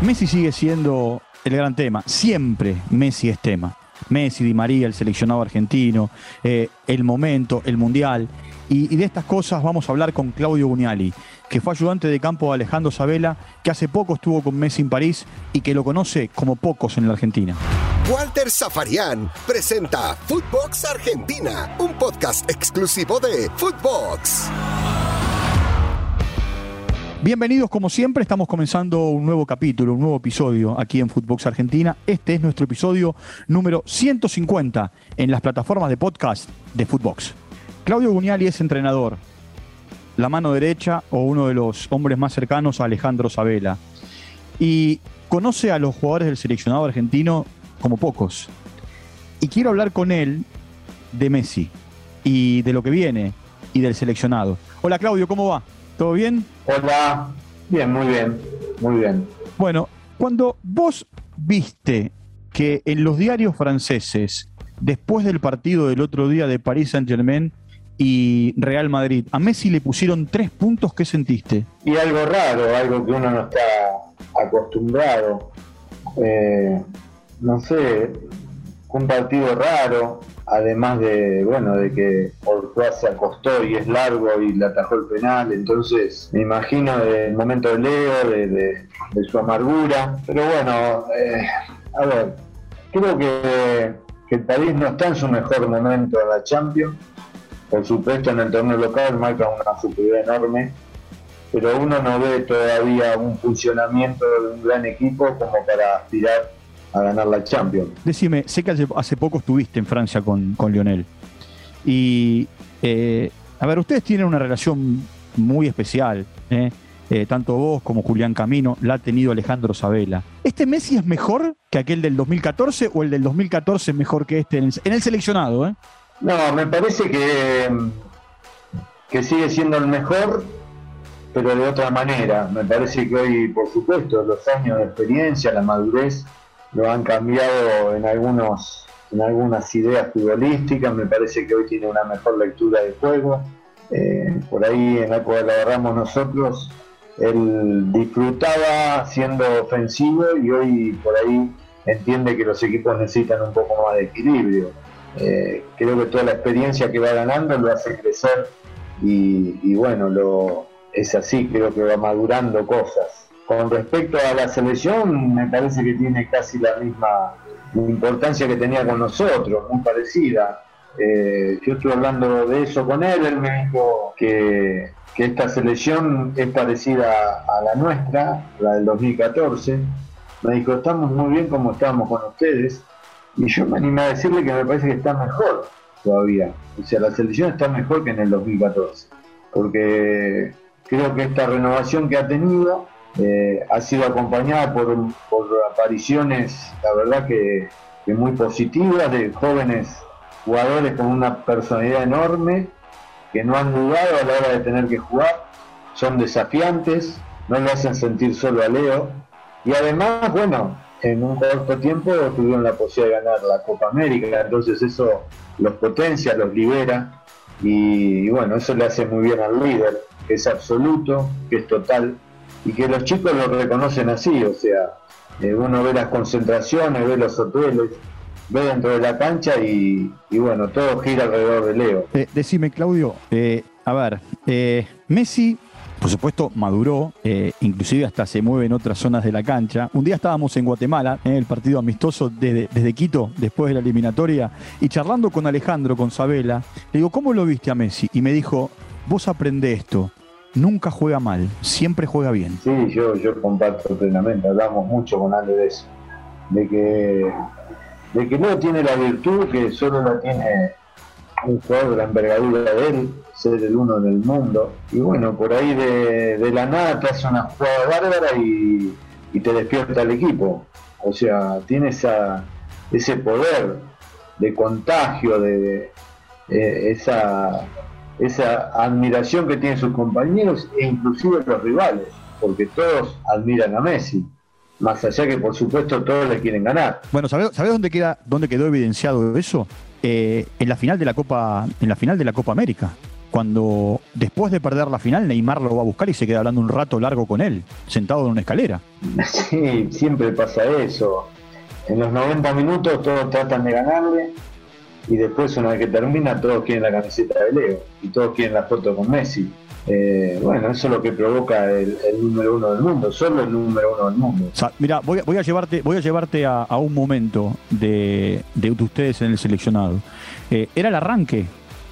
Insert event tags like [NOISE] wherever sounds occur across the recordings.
Messi sigue siendo el gran tema. Siempre Messi es tema. Messi, Di María, el seleccionado argentino, eh, el momento, el mundial. Y, de estas cosas vamos a hablar con Claudio Gugnali, que fue ayudante de campo de Alejandro Sabela, que hace poco estuvo con Messi en París y que lo conoce como pocos en la Argentina. Walter Zafarian presenta Footbox Argentina, un podcast exclusivo de Footbox. Bienvenidos como siempre, estamos comenzando un nuevo capítulo, un nuevo episodio aquí en Footbox Argentina. Este es nuestro episodio número 150 en las plataformas de podcast de Footbox. Claudio Gugnali es entrenador, la mano derecha o uno de los hombres más cercanos a Alejandro Sabela. Y conoce a los jugadores del seleccionado argentino como pocos. Y quiero hablar con él de Messi y de lo que viene y del seleccionado. Hola Claudio, ¿cómo va? ¿Todo bien? Hola, bien, muy bien, muy bien. Bueno, cuando vos viste que en los diarios franceses, después del partido del otro día de París Saint Germain y Real Madrid, a Messi le pusieron tres puntos, ¿qué sentiste? Y algo raro, algo que uno no está acostumbrado. Eh, no sé, un partido raro, además de, bueno, de que Ortúa se acostó y es largo y le atajó el penal, entonces me imagino el momento de Leo, de, su amargura, pero bueno, eh, a ver, creo que, el París no está en su mejor momento en la Champions, por supuesto en el torneo local marca una superioridad enorme, pero uno no ve todavía un funcionamiento de un gran equipo como para aspirar a ganar la Champions. Decime, sé que hace, poco estuviste en Francia con, con Lionel. Y, eh, a ver, ustedes tienen una relación muy especial. ¿eh? Eh, tanto vos como Julián Camino la ha tenido Alejandro Sabela. ¿Este Messi es mejor que aquel del 2014 o el del 2014 es mejor que este en el, en el seleccionado? ¿eh? No, me parece que, que sigue siendo el mejor, pero de otra manera. Me parece que hoy, por supuesto, los años de experiencia, la madurez, lo han cambiado en algunos en algunas ideas futbolísticas, me parece que hoy tiene una mejor lectura de juego. Eh, por ahí en la la agarramos nosotros, él disfrutaba siendo ofensivo y hoy por ahí entiende que los equipos necesitan un poco más de equilibrio. Eh, creo que toda la experiencia que va ganando lo hace crecer y, y bueno, lo, es así, creo que va madurando cosas con respecto a la selección, me parece que tiene casi la misma importancia que tenía con nosotros, muy parecida. Eh, yo estuve hablando de eso con él, él me dijo que, esta selección es parecida a la nuestra, la del 2014. Me dijo, estamos muy bien como estábamos con ustedes. Y yo me animé a decirle que me parece que está mejor todavía. O sea, la selección está mejor que en el 2014. Porque creo que esta renovación que ha tenido eh, ha sido acompañada por, apariciones, la verdad que, muy positivas, de jóvenes jugadores con una personalidad enorme, que no han dudado a la hora de tener que jugar, son desafiantes, no le hacen sentir solo a Leo, y además, bueno, en un corto tiempo tuvieron la posibilidad de ganar la Copa América, entonces eso los potencia, los libera, y bueno, eso le hace muy bien al líder, que es absoluto, que es total, y que los chicos lo reconocen así, o sea, eh, uno ve las concentraciones, ve los hoteles, ve dentro de la cancha y, y bueno, todo gira alrededor de Leo. Eh, decime, Claudio, eh, a ver, Messi, por supuesto, maduró, inclusive hasta se mueve en otras zonas de la cancha. Un día estábamos en Guatemala, en el partido amistoso desde, desde Quito, después de la eliminatoria, y charlando con Alejandro, con Sabela, le digo, ¿cómo lo viste a Messi? Y me dijo, vos aprende esto, nunca juega mal, siempre juega bien. Sí, yo, yo comparto plenamente, hablamos mucho con Ale de eso, de que, de que no tiene la virtud que solo la tiene un jugador de la envergadura de él, ser el uno del mundo, y bueno, por ahí de, de la nada te hace una jugada bárbara y, y, te despierta el equipo, o sea, tiene esa, ese poder de contagio, de, eh, esa esa admiración que tienen sus compañeros e inclusive los rivales, porque todos admiran a Messi. Más allá que por supuesto todos le quieren ganar. Bueno, ¿sabés, ¿sabés dónde queda, dónde quedó evidenciado eso? Eh, en la final de la Copa, en la final de la Copa América. cuando después de perder la final Neymar lo va a buscar y se queda hablando un rato largo con él, sentado en una escalera. [LAUGHS] Sí, siempre pasa eso. En los 90 minutos todos tratan de ganarle y después una vez que termina todos quieren la camiseta de Leo y todos quieren la foto con Messi. Eh, bueno, eso es lo que provoca el, número uno del mundo, solo el número uno del mundo. mira, voy, a llevarte, voy a, llevarte a, un momento de, de, ustedes en el seleccionado. Eh, era el arranque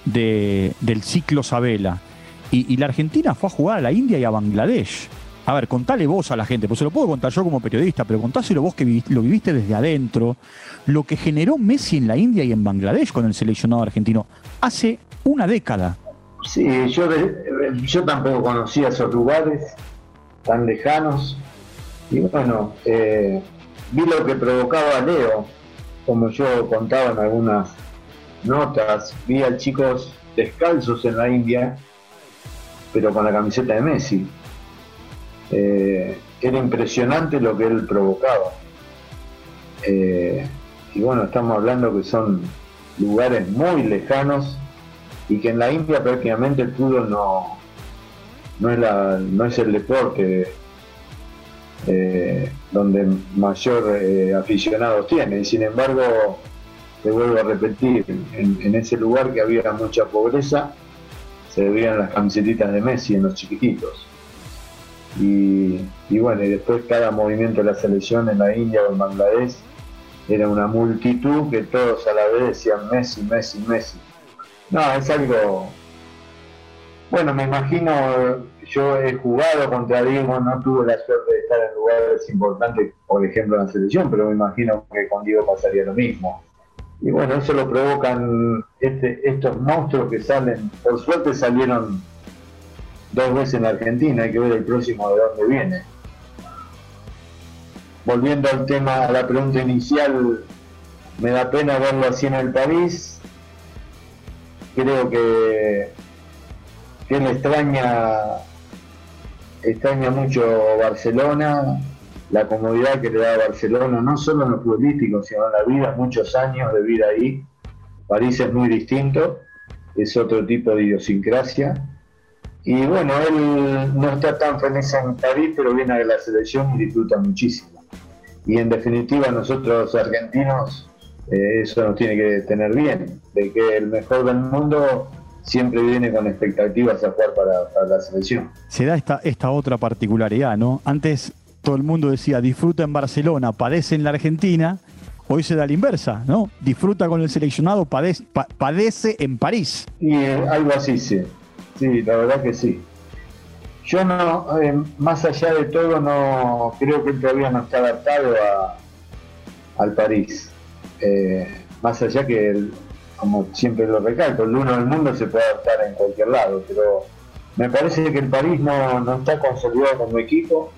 del ciclo Sabela y, la Argentina fue a jugar a la India y a Bangladesh. A ver, contale vos a la gente, pues se lo puedo contar yo como periodista, pero contáselo vos que lo viviste desde adentro, lo que generó Messi en la India y en Bangladesh con el seleccionado argentino hace una década. Sí, yo, yo tampoco conocía esos lugares tan lejanos y bueno, eh, vi lo que provocaba Leo, como yo contaba en algunas notas, vi a chicos descalzos en la India, pero con la camiseta de Messi. Eh, era impresionante lo que él provocaba. Eh, y bueno, estamos hablando que son lugares muy lejanos y que en la India prácticamente el fútbol no, no, es, la, no es el deporte eh, donde mayor aficionados tiene. Y sin embargo, te vuelvo a repetir, en, ese lugar que había mucha pobreza, se veían las camisetitas de Messi en los chiquititos. Y, bueno, y después cada movimiento de la selección en la India o en Bangladesh era una multitud que todos a la vez decían Messi, Messi, Messi. No, es algo. Bueno, me imagino, yo he jugado contra Diego, no tuve la suerte de estar en lugares importantes, por ejemplo en la selección, pero me imagino que con Diego pasaría lo mismo y bueno, eso lo provocan este, estos monstruos que salen, por suerte salieron dos veces en Argentina, hay que ver el próximo de dónde viene. Volviendo al tema, a la pregunta inicial, me da pena verlo así en el país. Creo que, que él extraña, extraña mucho Barcelona, la comodidad que le da Barcelona, no solo en lo futbolístico, sino en la vida, muchos años de vida ahí. París es muy distinto, es otro tipo de idiosincrasia. Y bueno, él no está tan feliz en París, pero viene a la selección y disfruta muchísimo. Y en definitiva, nosotros argentinos, eh, eso nos tiene que tener bien, de que el mejor del mundo siempre viene con expectativas a jugar para, para la selección. Se da esta, esta otra particularidad, ¿no? Antes todo el mundo decía disfruta en Barcelona, padece en la Argentina, hoy se da la inversa, ¿no? Disfruta con el seleccionado, padece, padece en París. Y eh, algo así, sí. Sí, la verdad que sí. Yo no, eh, más allá de todo, no creo que todavía no está adaptado a, al París. Eh, más allá que, como siempre lo recalco, el uno del mundo se puede adaptar en cualquier lado, pero me parece que el París no, no está consolidado como equipo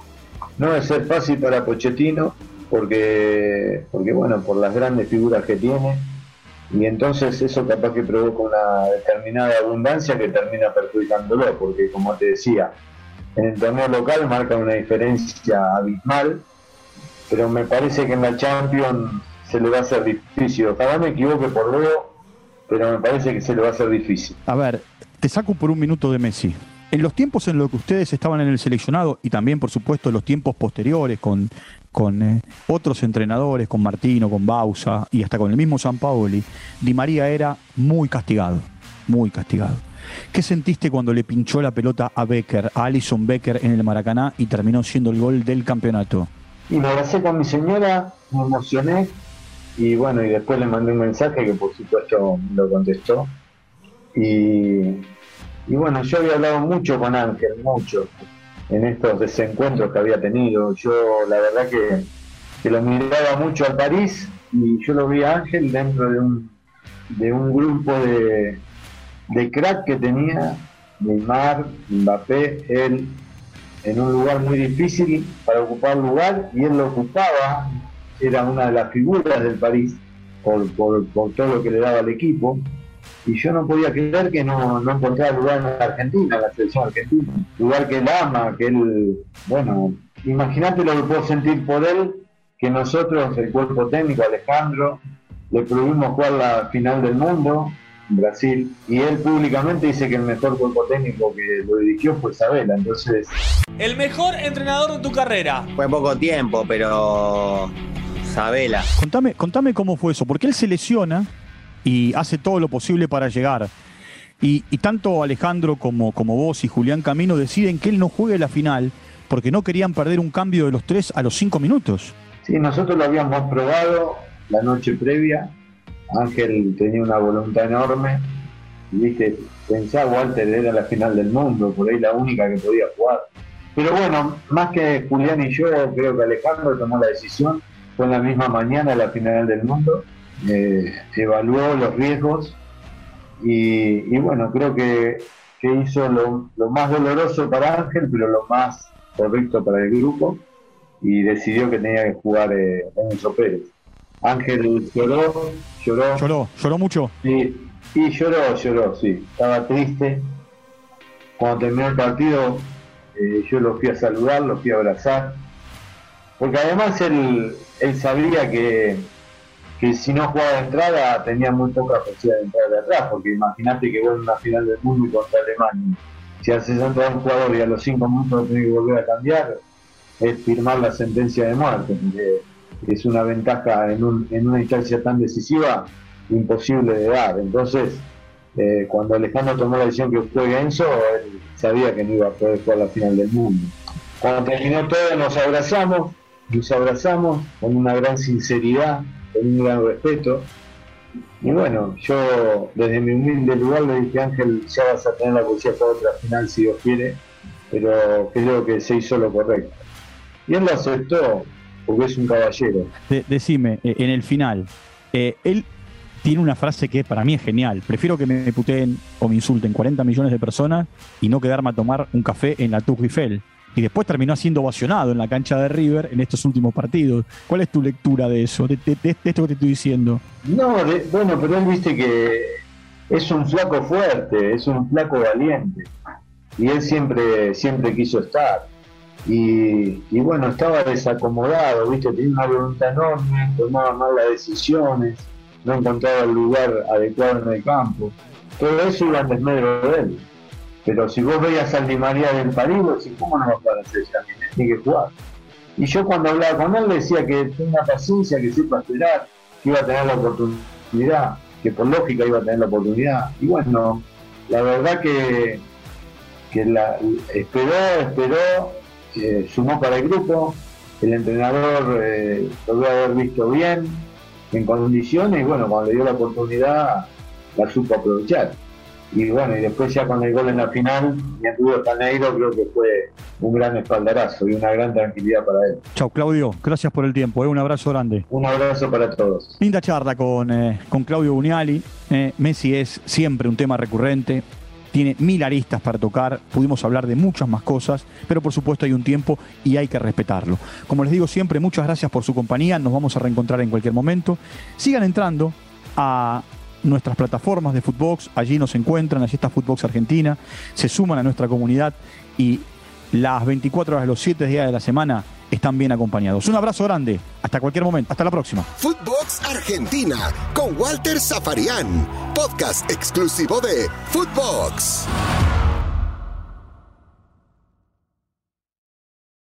no debe ser fácil para Pochettino porque, porque bueno, por las grandes figuras que tiene y entonces eso capaz que provoca una determinada abundancia que termina perjudicándolo, porque como te decía, en el torneo local marca una diferencia abismal, pero me parece que en la Champions se le va a hacer difícil. Ojalá me equivoque por luego, pero me parece que se le va a hacer difícil. A ver, te saco por un minuto de Messi. En los tiempos en los que ustedes estaban en el seleccionado y también, por supuesto, los tiempos posteriores con, con eh, otros entrenadores, con Martino, con Bausa y hasta con el mismo San Paoli, Di María era muy castigado, muy castigado. ¿Qué sentiste cuando le pinchó la pelota a Becker, a Alison Becker en el Maracaná y terminó siendo el gol del campeonato? Y me abracé con mi señora, me emocioné y bueno, y después le mandé un mensaje que por supuesto lo contestó. Y y bueno, yo había hablado mucho con Ángel, mucho, en estos desencuentros que había tenido. Yo la verdad que, lo miraba mucho al París y yo lo vi a Ángel dentro de un, de un grupo de, de crack que tenía, Neymar, Mbappé, él en un lugar muy difícil para ocupar lugar y él lo ocupaba, era una de las figuras del París por, por todo lo que le daba al equipo y yo no podía creer que no, no encontrara lugar en la Argentina, en la selección argentina, lugar que él ama, que él, bueno, imagínate lo que puedo sentir por él, que nosotros, el cuerpo técnico, Alejandro, le pudimos jugar la final del mundo, Brasil, y él públicamente dice que el mejor cuerpo técnico que lo dirigió fue Sabela, entonces... El mejor entrenador de tu carrera. Fue poco tiempo, pero Sabela. Contame, contame cómo fue eso, porque él se lesiona y hace todo lo posible para llegar. Y, tanto Alejandro como, como vos y Julián Camino deciden que él no juegue la final porque no querían perder un cambio de los tres a los cinco minutos. Sí, nosotros lo habíamos probado la noche previa. Ángel tenía una voluntad enorme. Y viste, pensaba Walter era la final del mundo, por ahí la única que podía jugar. Pero bueno, más que Julián y yo, creo que Alejandro tomó la decisión. Fue en la misma mañana la final del mundo. Eh, evaluó los riesgos y, bueno, creo que, hizo lo, lo, más doloroso para Ángel, pero lo más correcto para el grupo y decidió que tenía que jugar eh, Enzo Pérez. Ángel lloró, lloró. Lloró, lloró mucho. Sí, y lloró, lloró, sí. Estaba triste. Cuando terminó el partido, eh, yo lo fui a saludar, lo fui a abrazar. Porque además él, él sabía que, que si no jugaba de entrada tenía muy poca posibilidad de entrar de atrás, porque imagínate que vos en una final del mundo y contra Alemania, si haces entrar a un jugador y a los cinco minutos tenés que volver a cambiar, es firmar la sentencia de muerte, es una ventaja en, una instancia tan decisiva imposible de dar. Entonces, eh, cuando Alejandro tomó la decisión que fue Enzo, él sabía que no iba a poder jugar la final del mundo. Cuando terminó todo, nos abrazamos, nos abrazamos con una gran sinceridad, un gran respeto. Y bueno, yo desde mi humilde lugar le dije, Ángel, ya vas a tener la posibilidad para otra final si Dios quiere, pero creo que se hizo lo correcto. Y él lo aceptó, porque es un caballero. decime, eh, en el final, eh, él tiene una frase que para mí es genial. Prefiero que me puteen o me insulten 40 millones de personas y no quedarme a tomar un café en la Tour Eiffel. Y después terminó siendo ovacionado en la cancha de River en estos últimos partidos. ¿Cuál es tu lectura de eso, de, esto que te estoy diciendo? No, bueno, pero él viste que es un flaco fuerte, es un flaco valiente. Y él siempre, siempre quiso estar. Y, bueno, estaba desacomodado, ¿viste? tenía una voluntad enorme, tomaba mal las decisiones, no encontraba el lugar adecuado en el campo. Todo eso iba en desmedro de él. Pero si vos veías a Di María del París, vos ¿cómo no vas a hacer Tiene que jugar. Y yo cuando hablaba con él decía que tenga paciencia, que sepa esperar, que iba a tener la oportunidad, que por lógica iba a tener la oportunidad. Y bueno, la verdad que, que la, esperó, esperó eh, sumó para el grupo, el entrenador eh, lo debe haber visto bien, en condiciones, y bueno, cuando le dio la oportunidad, la supo aprovechar. Y bueno, y después ya con el gol en la final, y Arturo Caneiro creo que fue un gran espaldarazo y una gran tranquilidad para él. Chao, Claudio, gracias por el tiempo, eh, un abrazo grande. Un abrazo para todos. Linda charla con, con Claudio Buniali. Messi es siempre un tema recurrente, tiene mil aristas para tocar, pudimos hablar de muchas más cosas, pero por supuesto hay un tiempo y hay que respetarlo. Como les digo siempre, muchas gracias por su compañía, nos vamos a reencontrar en cualquier momento. Sigan entrando a nuestras plataformas de Footbox, allí nos encuentran, allí está Footbox Argentina, se suman a nuestra comunidad y las 24 horas, los 7 días de la semana están bien acompañados. Un abrazo grande, hasta cualquier momento, hasta la próxima. Footbox Argentina con Walter Zafarian, podcast exclusivo de Footbox.